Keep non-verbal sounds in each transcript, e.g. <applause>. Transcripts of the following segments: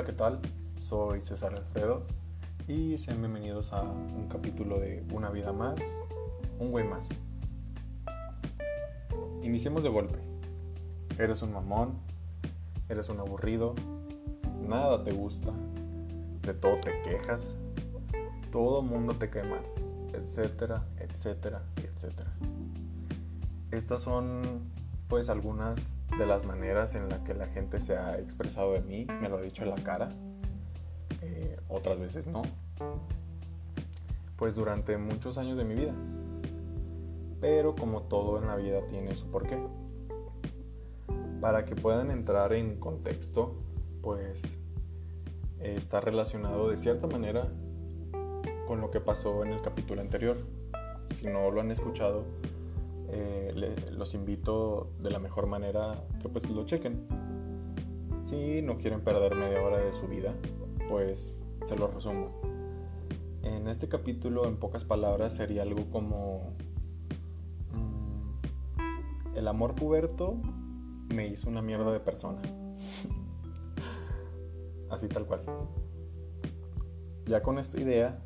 Hola, ¿qué tal? Soy César Alfredo y sean bienvenidos a un capítulo de Una vida más, un güey más. Iniciemos de golpe. Eres un mamón, eres un aburrido, nada te gusta, de todo te quejas, todo mundo te cae mal, etcétera, etcétera, etcétera. Estas son pues algunas de las maneras en las que la gente se ha expresado de mí, me lo ha dicho en la cara, eh, otras veces no, pues durante muchos años de mi vida. Pero como todo en la vida tiene su porqué. Para que puedan entrar en contexto, pues está relacionado de cierta manera con lo que pasó en el capítulo anterior. Si no lo han escuchado, eh, los invito de la mejor manera que pues lo chequen. Si no quieren perder media hora de su vida, pues se lo resumo. En este capítulo, en pocas palabras, sería algo como mm, el amor puberto me hizo una mierda de persona. <laughs> Así tal cual. Ya con esta idea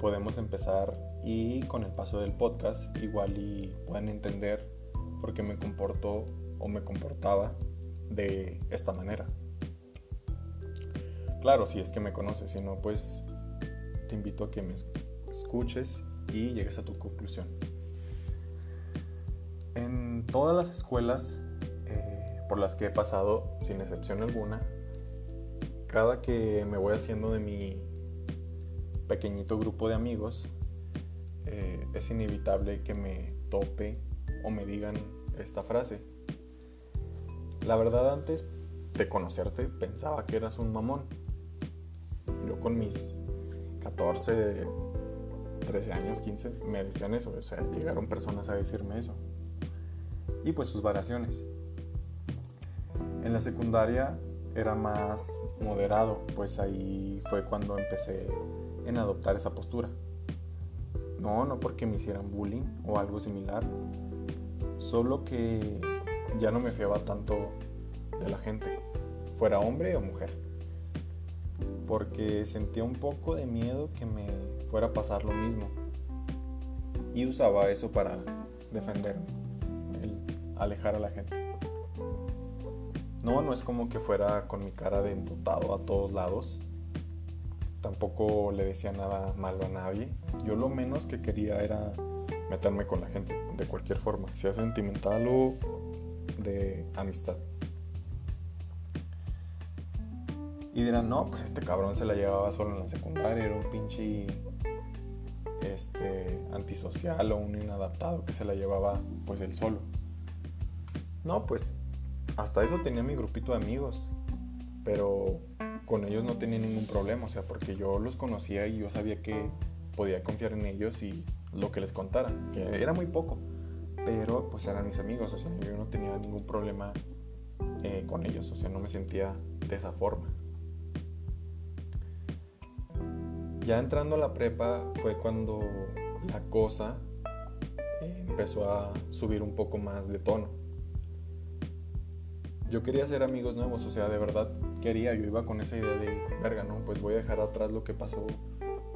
podemos empezar y con el paso del podcast igual y puedan entender por qué me comportó o me comportaba de esta manera. Claro, si es que me conoces, si no, pues te invito a que me escuches y llegues a tu conclusión. En todas las escuelas eh, por las que he pasado, sin excepción alguna, cada que me voy haciendo de mi pequeñito grupo de amigos, eh, es inevitable que me tope o me digan esta frase. La verdad antes de conocerte pensaba que eras un mamón. Yo con mis 14, 13 años, 15, me decían eso. O sea, llegaron personas a decirme eso. Y pues sus variaciones. En la secundaria era más moderado, pues ahí fue cuando empecé en adoptar esa postura. No, no porque me hicieran bullying o algo similar. Solo que ya no me fiaba tanto de la gente, fuera hombre o mujer. Porque sentía un poco de miedo que me fuera a pasar lo mismo. Y usaba eso para defenderme, el alejar a la gente. No, no es como que fuera con mi cara de emputado a todos lados tampoco le decía nada malo a nadie. Yo lo menos que quería era meterme con la gente, de cualquier forma, sea sentimental o de amistad. Y dirán, no, pues este cabrón se la llevaba solo en la secundaria, era un pinche este, antisocial o un inadaptado que se la llevaba pues él solo. No, pues hasta eso tenía mi grupito de amigos, pero con ellos no tenía ningún problema, o sea, porque yo los conocía y yo sabía que podía confiar en ellos y lo que les contara, era muy poco, pero pues eran mis amigos, o sea, yo no tenía ningún problema eh, con ellos, o sea, no me sentía de esa forma. Ya entrando a la prepa fue cuando la cosa eh, empezó a subir un poco más de tono. Yo quería hacer amigos nuevos, o sea, de verdad quería, yo iba con esa idea de, verga, ¿no? Pues voy a dejar atrás lo que pasó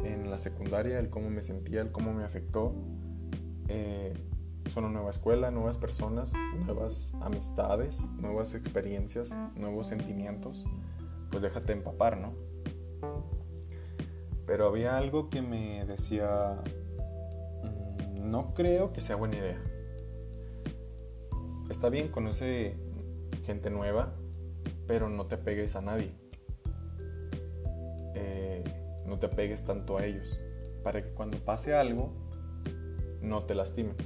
en la secundaria, el cómo me sentía, el cómo me afectó. Eh, son una nueva escuela, nuevas personas, nuevas amistades, nuevas experiencias, nuevos sentimientos. Pues déjate empapar, ¿no? Pero había algo que me decía, mm, no creo que sea buena idea. Está bien, conoce gente nueva, pero no te pegues a nadie. Eh, no te pegues tanto a ellos, para que cuando pase algo, no te lastimen.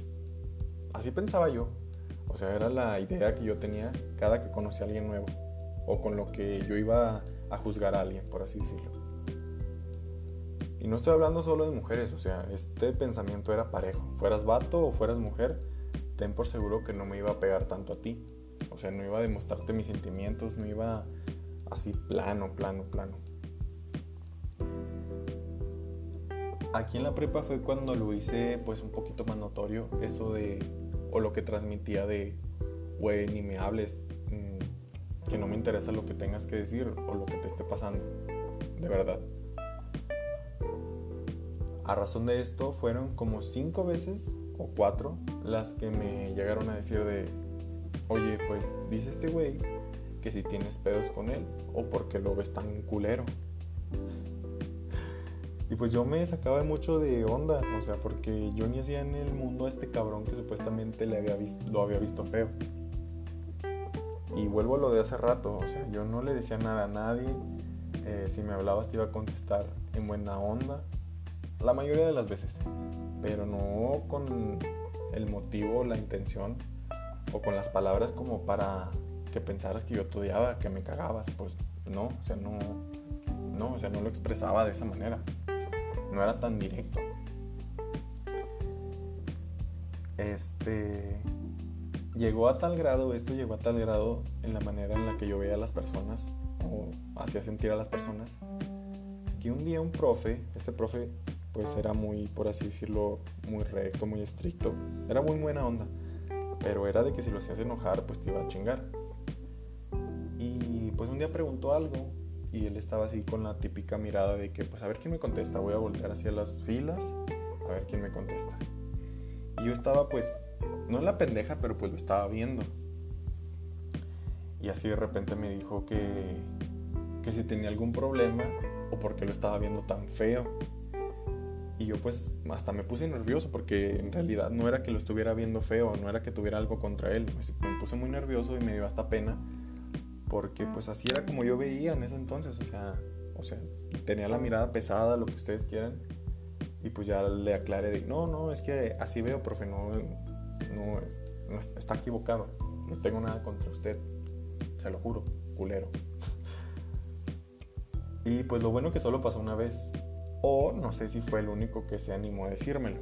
Así pensaba yo. O sea, era la idea que yo tenía cada que conocía a alguien nuevo. O con lo que yo iba a juzgar a alguien, por así decirlo. Y no estoy hablando solo de mujeres, o sea, este pensamiento era parejo. Fueras vato o fueras mujer, ten por seguro que no me iba a pegar tanto a ti. O sea, no iba a demostrarte mis sentimientos, no iba así plano, plano, plano. Aquí en la prepa fue cuando lo hice pues un poquito más notorio, eso de, o lo que transmitía de, güey, ni me hables, mm, que no me interesa lo que tengas que decir o lo que te esté pasando, de verdad. A razón de esto fueron como cinco veces o cuatro las que me llegaron a decir de, oye, pues dice este güey que si tienes pedos con él o porque lo ves tan culero. Y pues yo me sacaba mucho de onda, o sea, porque yo ni hacía en el mundo a este cabrón que supuestamente le había visto, lo había visto feo. Y vuelvo a lo de hace rato, o sea, yo no le decía nada a nadie. Eh, si me hablabas te iba a contestar en buena onda, la mayoría de las veces, pero no con el motivo, la intención con las palabras como para que pensaras que yo te odiaba, que me cagabas, pues no, o sea, no, no, o sea, no lo expresaba de esa manera no era tan directo. Este llegó a tal grado, esto llegó a tal grado en la manera en la que yo veía a las personas o hacía sentir a las personas, que un día un profe, este profe pues era muy, por así decirlo, muy recto, muy estricto, era muy buena onda, pero era de que si lo hacías enojar pues te iba a chingar. Y pues un día preguntó algo y él estaba así con la típica mirada de que pues a ver quién me contesta, voy a voltear hacia las filas a ver quién me contesta. Y yo estaba pues, no en la pendeja, pero pues lo estaba viendo. Y así de repente me dijo que, que si tenía algún problema o porque lo estaba viendo tan feo. Y yo pues hasta me puse nervioso porque en realidad no era que lo estuviera viendo feo, no era que tuviera algo contra él. Me puse muy nervioso y me dio hasta pena porque pues así era como yo veía en ese entonces, o sea, o sea, tenía la mirada pesada, lo que ustedes quieran, y pues ya le aclaré de, no, no, es que así veo, profe, no, no, no está equivocado, no tengo nada contra usted, se lo juro, culero. <laughs> Y pues lo bueno que solo pasó una vez, o no sé si fue el único que se animó a decírmelo.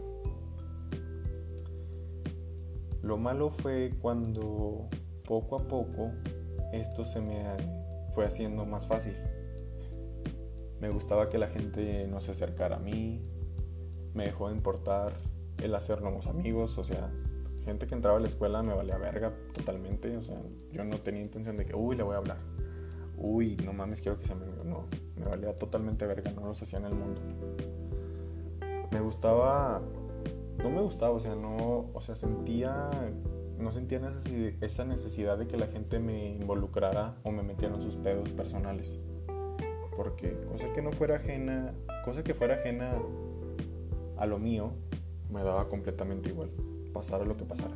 Lo malo fue cuando poco a poco esto se me fue haciendo más fácil. Me gustaba que la gente no se acercara a mí, me dejó de importar el hacer nuevos amigos, o sea, gente que entraba a la escuela me valía verga totalmente, o sea, yo no tenía intención de que, uy, le voy a hablar, uy, no mames, quiero que se me... No, me valía totalmente verga, no los hacía en el mundo. Me gustaba, no me gustaba, o sea, no, o sea, sentía no sentía esa necesidad de que la gente me involucrara o me metiera en sus pedos personales. Porque cosa que no fuera ajena, cosa que fuera ajena a lo mío, me daba completamente igual, pasara lo que pasara.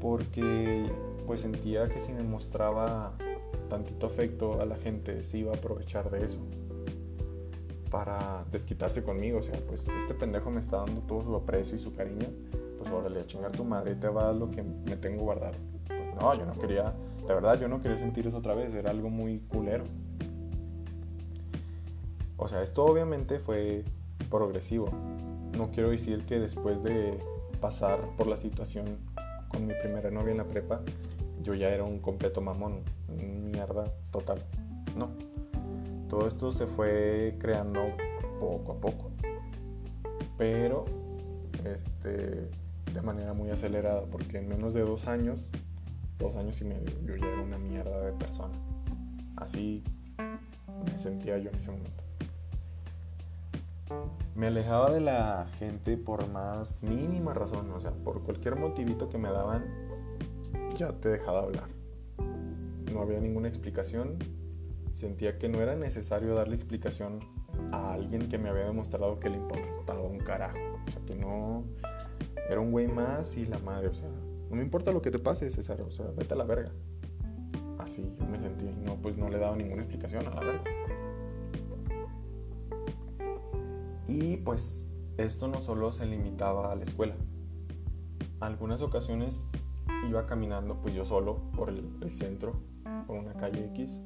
Porque pues sentía que si me mostraba tantito afecto a la gente, se iba a aprovechar de eso para desquitarse conmigo. O sea, pues este pendejo me está dando todo su aprecio y su cariño pues órale, a chingar tu madre te va lo que me tengo guardado. Pues no, yo no quería, de verdad yo no quería sentir eso otra vez, era algo muy culero. O sea, esto obviamente fue progresivo. No quiero decir que después de pasar por la situación con mi primera novia en la prepa, yo ya era un completo mamón, mierda total. No. Todo esto se fue creando poco a poco. Pero, este, de manera muy acelerada, porque en menos de dos años, dos años y medio, yo ya era una mierda de persona. Así me sentía yo en ese momento. Me alejaba de la gente por más mínima razón, o sea, por cualquier motivito que me daban, ya te dejaba hablar. No había ninguna explicación, sentía que no era necesario darle explicación a alguien que me había demostrado que le importaba un carajo. O sea, que no, era un güey más y la madre, o sea, no me importa lo que te pase, César, o sea, vete a la verga. Así me sentí, no, pues no le daba ninguna explicación a la verga. Y pues esto no solo se limitaba a la escuela. Algunas ocasiones iba caminando pues yo solo por el, centro, por una calle X,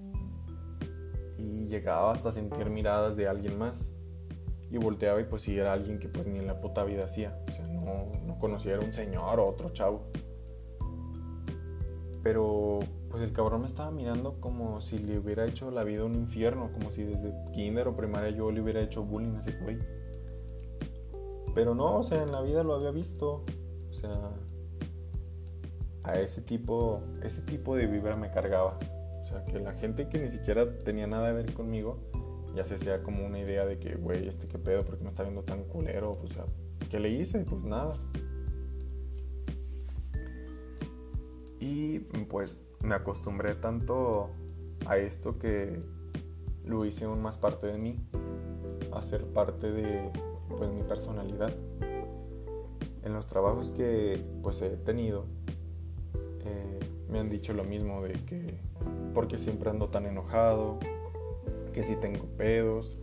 y llegaba hasta sentir miradas de alguien más. Y volteaba y pues si era alguien que pues ni en la puta vida hacía. O sea, no, no conocía, era un señor o otro chavo. Pero pues el cabrón me estaba mirando como si le hubiera hecho la vida un infierno, como si desde kinder o primaria yo le hubiera hecho bullying a ese güey. Pero no, o sea, en la vida lo había visto. O sea, a ese tipo, ese tipo de vibra me cargaba. O sea, que la gente que ni siquiera tenía nada que ver conmigo, ya se hacía como una idea de que, güey, este qué pedo, porque me está viendo tan culero? O sea, ¿qué le hice? Pues nada. Y pues me acostumbré tanto a esto que lo hice aún más parte de mí, a ser parte de pues, mi personalidad. En los trabajos que pues he tenido, eh, me han dicho lo mismo de que porque siempre ando tan enojado, que si tengo pedos,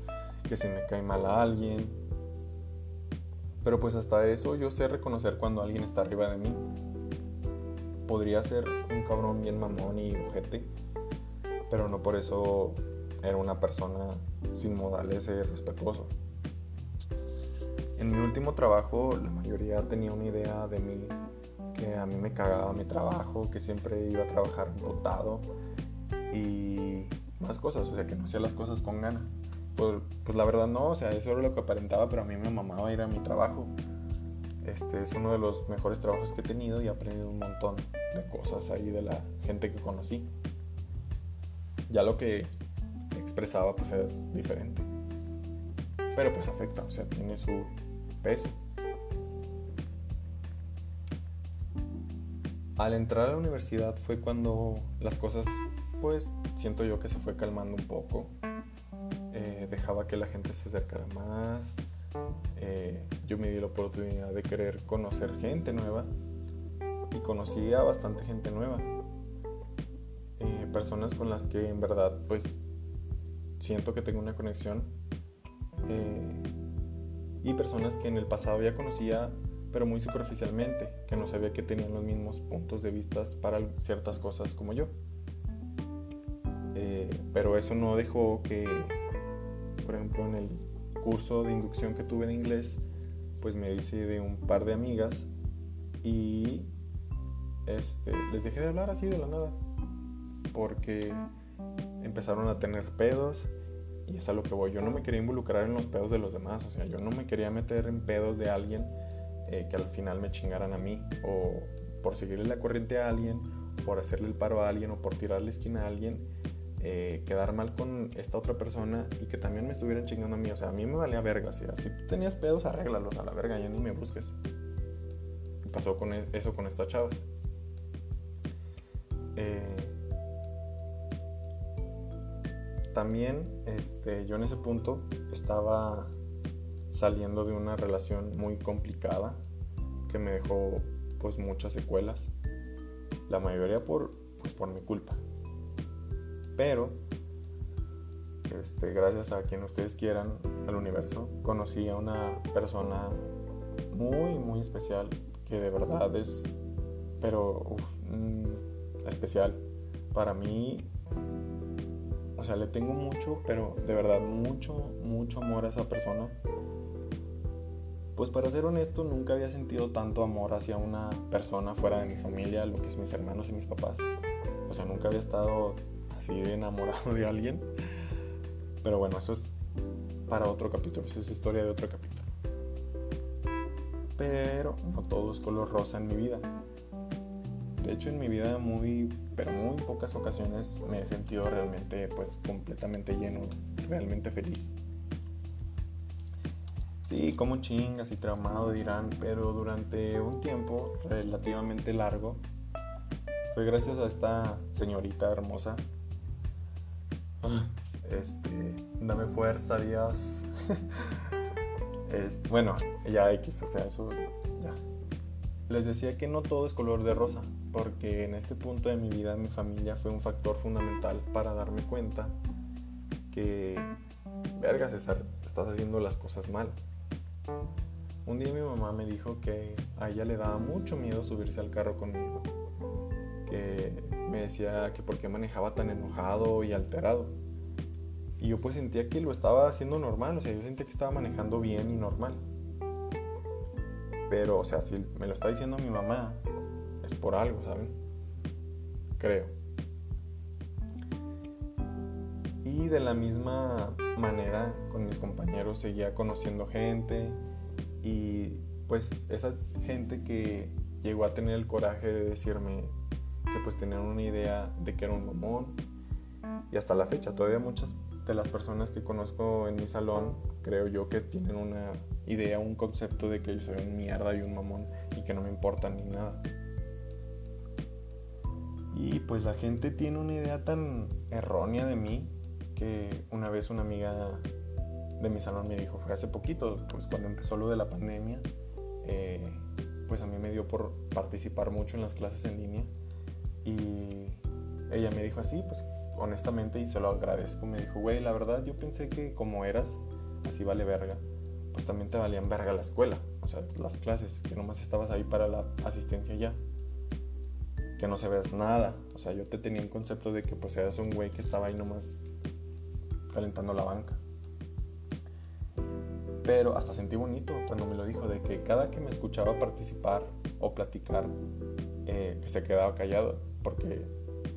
que si me cae mal a alguien. Pero pues hasta eso yo sé reconocer cuando alguien está arriba de mí. Podría ser un cabrón bien mamón y ojete, pero no por eso era una persona sin modales y respetuoso. En mi último trabajo la mayoría tenía una idea de mí que a mí me cagaba mi trabajo, que siempre iba a trabajar emputado y más cosas, o sea, que no hacía las cosas con ganas. Pues, pues, la verdad no, o sea, eso era lo que aparentaba, pero a mí me mamaba ir a mi trabajo. Este es uno de los mejores trabajos que he tenido y he aprendido un montón de cosas ahí de la gente que conocí. Ya lo que expresaba pues es diferente. Pero pues afecta, o sea, tiene su peso. Al entrar a la universidad fue cuando las cosas pues siento yo que se fue calmando un poco. Eh, dejaba que la gente se acercara más. Eh, yo me di la oportunidad de querer conocer gente nueva y conocí a bastante gente nueva. Eh, personas con las que en verdad pues siento que tengo una conexión. y personas que en el pasado ya conocía pero muy superficialmente, que no sabía que tenían los mismos puntos de vista para ciertas cosas como yo. Eh, pero eso no dejó que, por ejemplo, en el curso de inducción que tuve de inglés, pues me hice de un par de amigas y este, les dejé de hablar así de la nada, porque empezaron a tener pedos y es a lo que voy. Yo no me quería involucrar en los pedos de los demás, o sea, yo no me quería meter en pedos de alguien eh, que al final me chingaran a mí o por seguirle la corriente a alguien, por hacerle el paro a alguien o por tirarle esquina a alguien eh, quedar mal con esta otra persona y que también me estuvieran chingando a mí. O sea, a mí me valía verga. Si tú tenías pedos, arréglalos a la verga, ya ni me busques. pasó con e, eso con estas chavas. Eh, también este, yo en ese punto estaba saliendo de una relación muy complicada que me dejó pues muchas secuelas. La mayoría por, pues, por mi culpa. Pero, este, gracias a quien ustedes quieran, al universo, conocí a una persona muy, muy especial, que de verdad es, pero, mm, especial. Para mí, o sea, le tengo mucho, pero de verdad mucho, mucho amor a esa persona. Pues para ser honesto, nunca había sentido tanto amor hacia una persona fuera de mi familia, lo que es mis hermanos y mis papás. O sea, nunca había estado así enamorado de alguien. Pero bueno, eso es para otro capítulo, eso es historia de otro capítulo. Pero no todo es color rosa en mi vida. De hecho, en mi vida muy, pero muy pocas ocasiones me he sentido realmente, pues, completamente lleno, realmente feliz. Sí, como chingas y traumado dirán, pero durante un tiempo relativamente largo fue gracias a esta señorita hermosa este, dame fuerza, Dios. <laughs> bueno, ya X, o sea, eso ya. Les decía que no todo es color de rosa, porque en este punto de mi vida mi familia fue un factor fundamental para darme cuenta que, verga César, estás haciendo las cosas mal. Un día mi mamá me dijo que a ella le daba mucho miedo subirse al carro conmigo, que me decía que por qué manejaba tan enojado y alterado. Y yo pues sentía que lo estaba haciendo normal, o sea, yo sentía que estaba manejando bien y normal. Pero, o sea, si me lo está diciendo mi mamá, es por algo, ¿saben? Creo. Y de la misma manera con mis compañeros seguía conociendo gente y pues esa gente que llegó a tener el coraje de decirme que pues tenían una idea de que era un mamón. Y hasta la fecha, todavía muchas de las personas que conozco en mi salón, creo yo que tienen una idea, un concepto de que yo soy un mierda y un mamón y que no me importa ni nada. Y pues la gente tiene una idea tan errónea de mí que una vez una amiga de mi salón me dijo, fue hace poquito, pues cuando empezó lo de la pandemia, eh, pues a mí me dio por participar mucho en las clases en línea y ella me dijo así, pues honestamente y se lo agradezco, me dijo, güey, la verdad yo pensé que como eras, así vale verga, pues también te valían verga la escuela, o sea, las clases, que nomás estabas ahí para la asistencia ya, que no se veas nada, o sea, yo te tenía un concepto de que pues eras un güey que estaba ahí nomás calentando la banca. Pero hasta sentí bonito cuando me lo dijo, de que cada que me escuchaba participar o platicar, eh, se quedaba callado, porque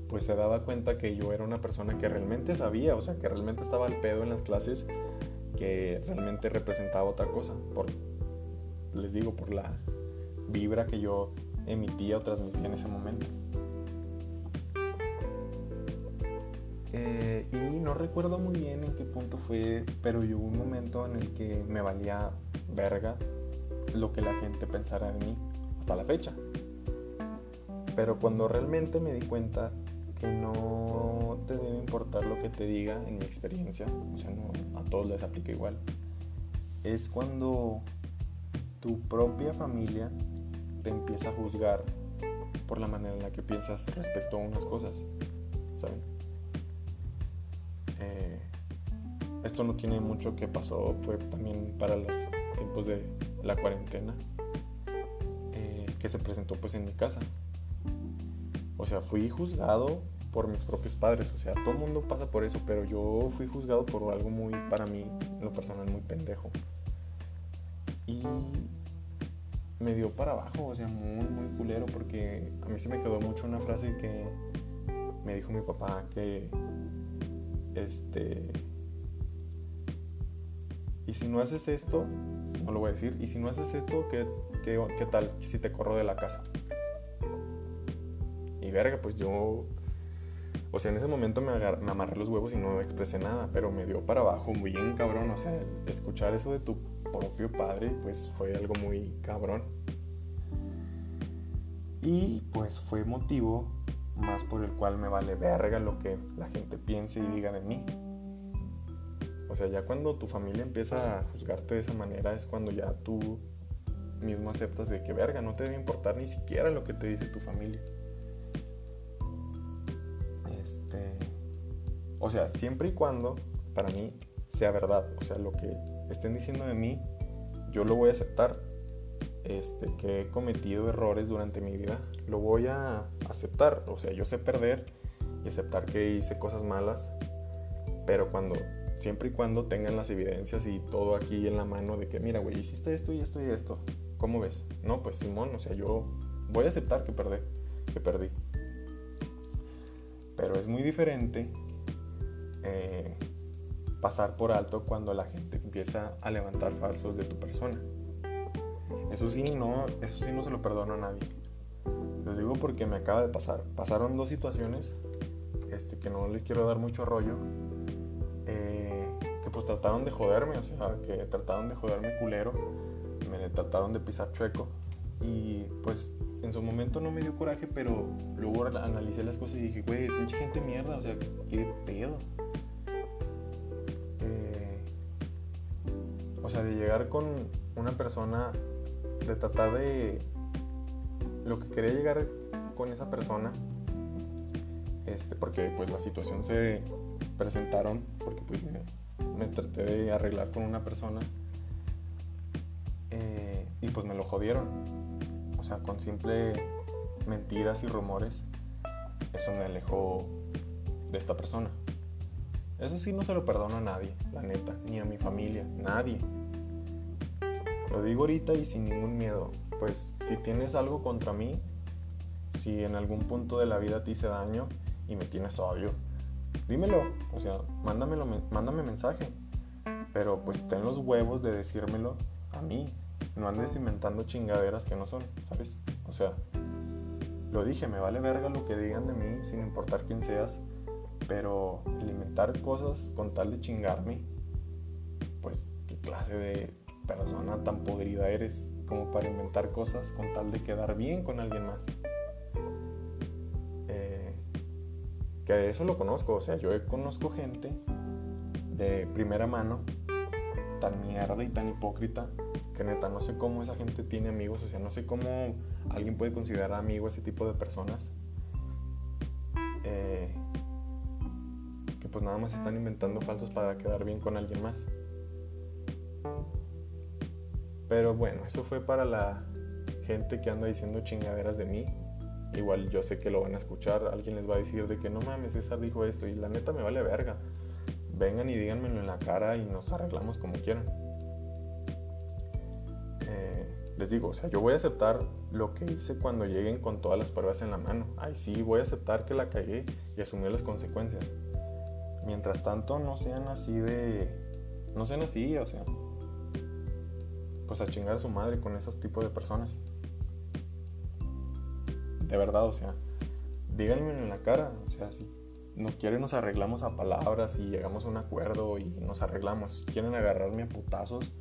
pues se daba cuenta que yo era una persona que realmente sabía, o sea, que realmente estaba al pedo en las clases, que realmente representaba otra cosa, por, les digo, por la vibra que yo emitía o transmitía en ese momento. No recuerdo muy bien en qué punto fue, pero hubo un momento en el que me valía verga lo que la gente pensara de mí, hasta la fecha. Pero cuando realmente me di cuenta que no te debe importar lo que te diga en mi experiencia, o sea, no a todos les aplica igual, es cuando tu propia familia te empieza a juzgar por la manera en la que piensas respecto a unas cosas, ¿saben? Esto no tiene mucho que pasó, fue también para los tiempos de la cuarentena, eh, que se presentó pues en mi casa. O sea, fui juzgado por mis propios padres. O sea, todo el mundo pasa por eso, pero yo fui juzgado por algo muy, para mí, en lo personal, muy pendejo. Y me dio para abajo, o sea, muy, muy culero, porque a mí se me quedó mucho una frase que me dijo mi papá que, este, y si no haces esto, no lo voy a decir, y si no haces esto, ¿qué, qué, qué tal si te corro de la casa? Y verga, pues yo o sea, en ese momento me, me, amarré los huevos y no expresé nada, pero me dio para abajo muy bien cabrón. O sea, escuchar eso de tu propio padre, pues fue algo muy cabrón. Y pues fue motivo más por el cual me vale verga lo que la gente piense y diga de mí. O sea, ya cuando tu familia empieza a juzgarte de esa manera es cuando ya tú mismo aceptas de que verga, no te debe importar ni siquiera lo que te dice tu familia. Este, o sea, siempre y cuando para mí sea verdad, o sea, lo que estén diciendo de mí, yo lo voy a aceptar. Este, que he cometido errores durante mi vida, lo voy a aceptar. O sea, yo sé perder y aceptar que hice cosas malas, pero cuando, siempre y cuando tengan las evidencias y todo aquí en la mano de que, mira, güey, hiciste esto y esto y esto, ¿cómo ves? No, pues Simón, o sea, yo voy a aceptar que perdí, que perdí. Pero es muy diferente eh, pasar por alto cuando la gente empieza a levantar falsos de tu persona. Eso sí, no, eso sí no se lo perdono a nadie. Lo digo porque me acaba de pasar. Pasaron dos situaciones este, que no les quiero dar mucho rollo. Pues trataron de joderme, o sea, que trataron de joderme culero. Me trataron de pisar chueco. Y pues en su momento no me dio coraje, pero luego analicé las cosas y dije, güey, pinche gente mierda, o sea, qué pedo. Eh, o sea, de llegar con una persona, de tratar de lo que quería llegar con esa persona, este, porque pues la situación se presentaron, porque pues me, traté de arreglar con una persona eh, y pues me lo jodieron o sea, con simple mentiras y rumores, eso me alejó de esta persona. Eso sí no se lo perdono a nadie, la neta, ni a mi familia, nadie. Lo digo ahorita y sin ningún miedo. Pues si tienes algo contra mí, si en algún punto de la vida te hice daño y me tienes odio, dímelo. O sea, mándame mensaje. Pero pues ten los huevos de decírmelo a mí, no andes inventando chingaderas que no son, ¿sabes? O sea, lo dije, me vale verga lo que digan de mí, sin importar quién seas, pero alimentar cosas con tal de chingarme, pues, ¿qué clase de persona tan podrida eres como para inventar cosas con tal de quedar bien con alguien más? Que eso lo conozco, o sea, yo conozco gente de primera mano tan mierda y tan hipócrita que neta no sé cómo esa gente tiene amigos, o sea, no sé cómo alguien puede considerar amigo a ese tipo de personas. Eh, que pues nada más están inventando falsos para quedar bien con alguien más. Pero bueno, eso fue para la gente que anda diciendo chingaderas de mí. Igual yo sé que lo van a escuchar, alguien les va a decir de que no mames, César dijo esto y la neta me vale verga. Vengan y díganmelo en la cara y nos arreglamos como quieran les digo, o sea, yo voy a aceptar lo que hice cuando lleguen con todas las pruebas en la mano. Ahí sí, voy a aceptar que la cagué y asumir las consecuencias. Mientras tanto, no sean así de... No sean así, o sea... Pues a chingar a su madre con esos tipos de personas. De verdad, o sea, díganme en la cara, o sea, si no quieren nos arreglamos a palabras y llegamos a un acuerdo y nos arreglamos. Quieren agarrarme a putazos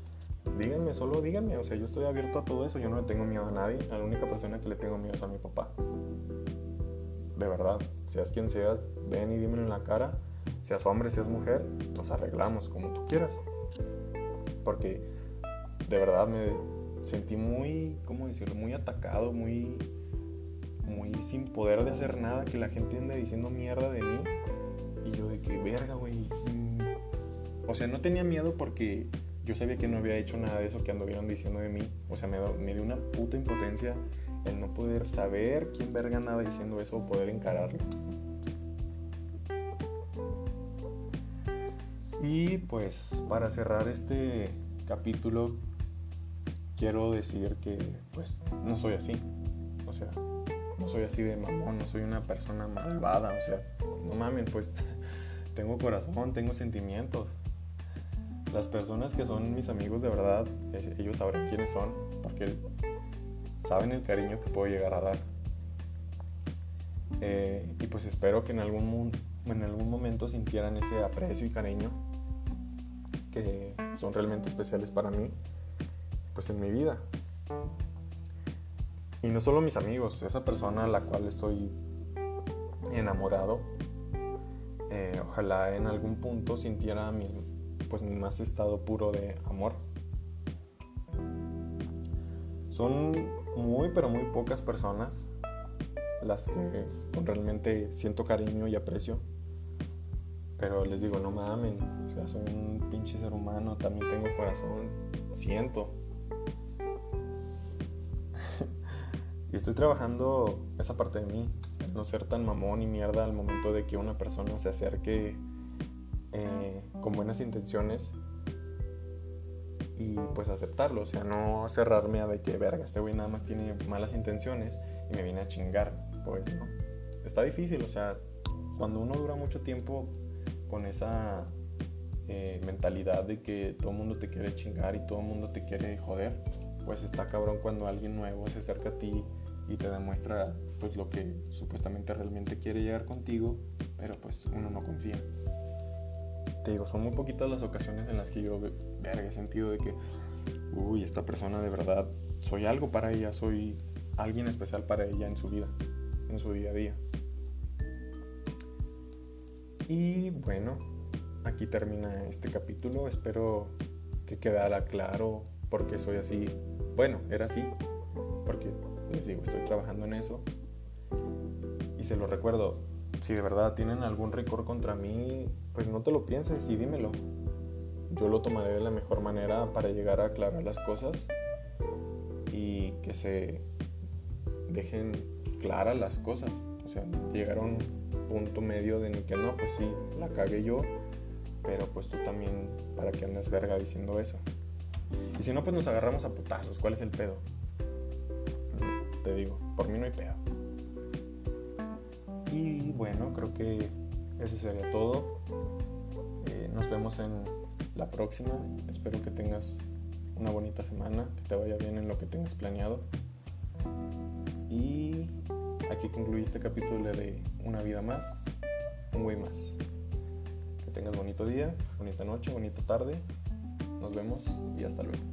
díganme, solo díganme, o sea, yo estoy abierto a todo eso, yo no le tengo miedo a nadie, a la única persona que le tengo miedo es a mi papá. De verdad, seas quien seas, ven y dímelo en la cara, seas hombre, seas mujer, nos arreglamos como tú quieras. Porque de verdad me sentí muy, ¿cómo decirlo? Muy atacado, muy, muy sin poder de hacer nada, que la gente ande diciendo mierda de mí. Y yo de que, verga, güey. Mm". O sea, no tenía miedo porque yo sabía que no había hecho nada de eso que anduvieron diciendo de mí. O sea, me, me dio una puta impotencia el no poder saber quién verga andaba diciendo eso o poder encararlo. Y pues para cerrar este capítulo quiero decir que pues no soy así. O sea, soy así de mamón, no soy una persona malvada. O sea, no mames, pues <laughs> tengo corazón, tengo sentimientos las personas que son mis amigos de verdad, eh, ellos sabrán quiénes son, porque saben el cariño que puedo llegar a dar. Eh, y pues espero que en algún, en algún momento sintieran ese aprecio y cariño que son realmente especiales para mí, pues en mi vida. Y no solo mis amigos, esa persona a la cual estoy enamorado, eh, ojalá en algún punto sintiera mi, pues más estado puro de amor. Son muy pero muy pocas personas las que realmente siento cariño y aprecio. Pero les digo, no mamen, o sea, soy un pinche ser humano, también tengo corazón, siento. Y estoy trabajando esa parte de mí, no ser tan mamón y mierda al momento de que una persona se acerque eh, con buenas intenciones y pues aceptarlo, o sea, no cerrarme a de que verga, este güey nada más tiene malas intenciones y me viene a chingar, pues no. Está difícil, o sea, cuando uno dura mucho tiempo con esa eh, mentalidad de que todo el mundo te quiere chingar y todo el mundo te quiere joder, pues está cabrón cuando alguien nuevo se acerca a ti y te demuestra pues lo que supuestamente realmente quiere llegar contigo, pero pues uno no confía te digo, son muy poquitas las ocasiones en las que yo, verga, he sentido de que, uy, esta persona de verdad, soy algo para ella, soy alguien especial para ella en su vida, en su día a día. Y bueno, aquí termina este capítulo. Espero que quedara claro por qué soy así. Bueno, era así, porque les digo, estoy trabajando en eso. Y se lo recuerdo, si de verdad tienen algún récord contra mí, pues no te lo pienses y dímelo. Yo lo tomaré de la mejor manera para llegar a aclarar las cosas y que se dejen claras las cosas. O sea, llegar a un punto medio de ni que no, pues sí, la cagué yo, pero pues tú también, ¿para que andas verga diciendo eso? Y si no, pues nos agarramos a putazos. ¿Cuál es el pedo? Te digo, por mí no hay pedo. Y bueno, creo que eso sería todo. Eh, nos vemos en la próxima. Espero que tengas una bonita semana, que te vaya bien en lo que tengas planeado. Y aquí concluí este capítulo de Una vida más, un güey más. Que tengas bonito día, bonita noche, bonita tarde. Nos vemos y hasta luego.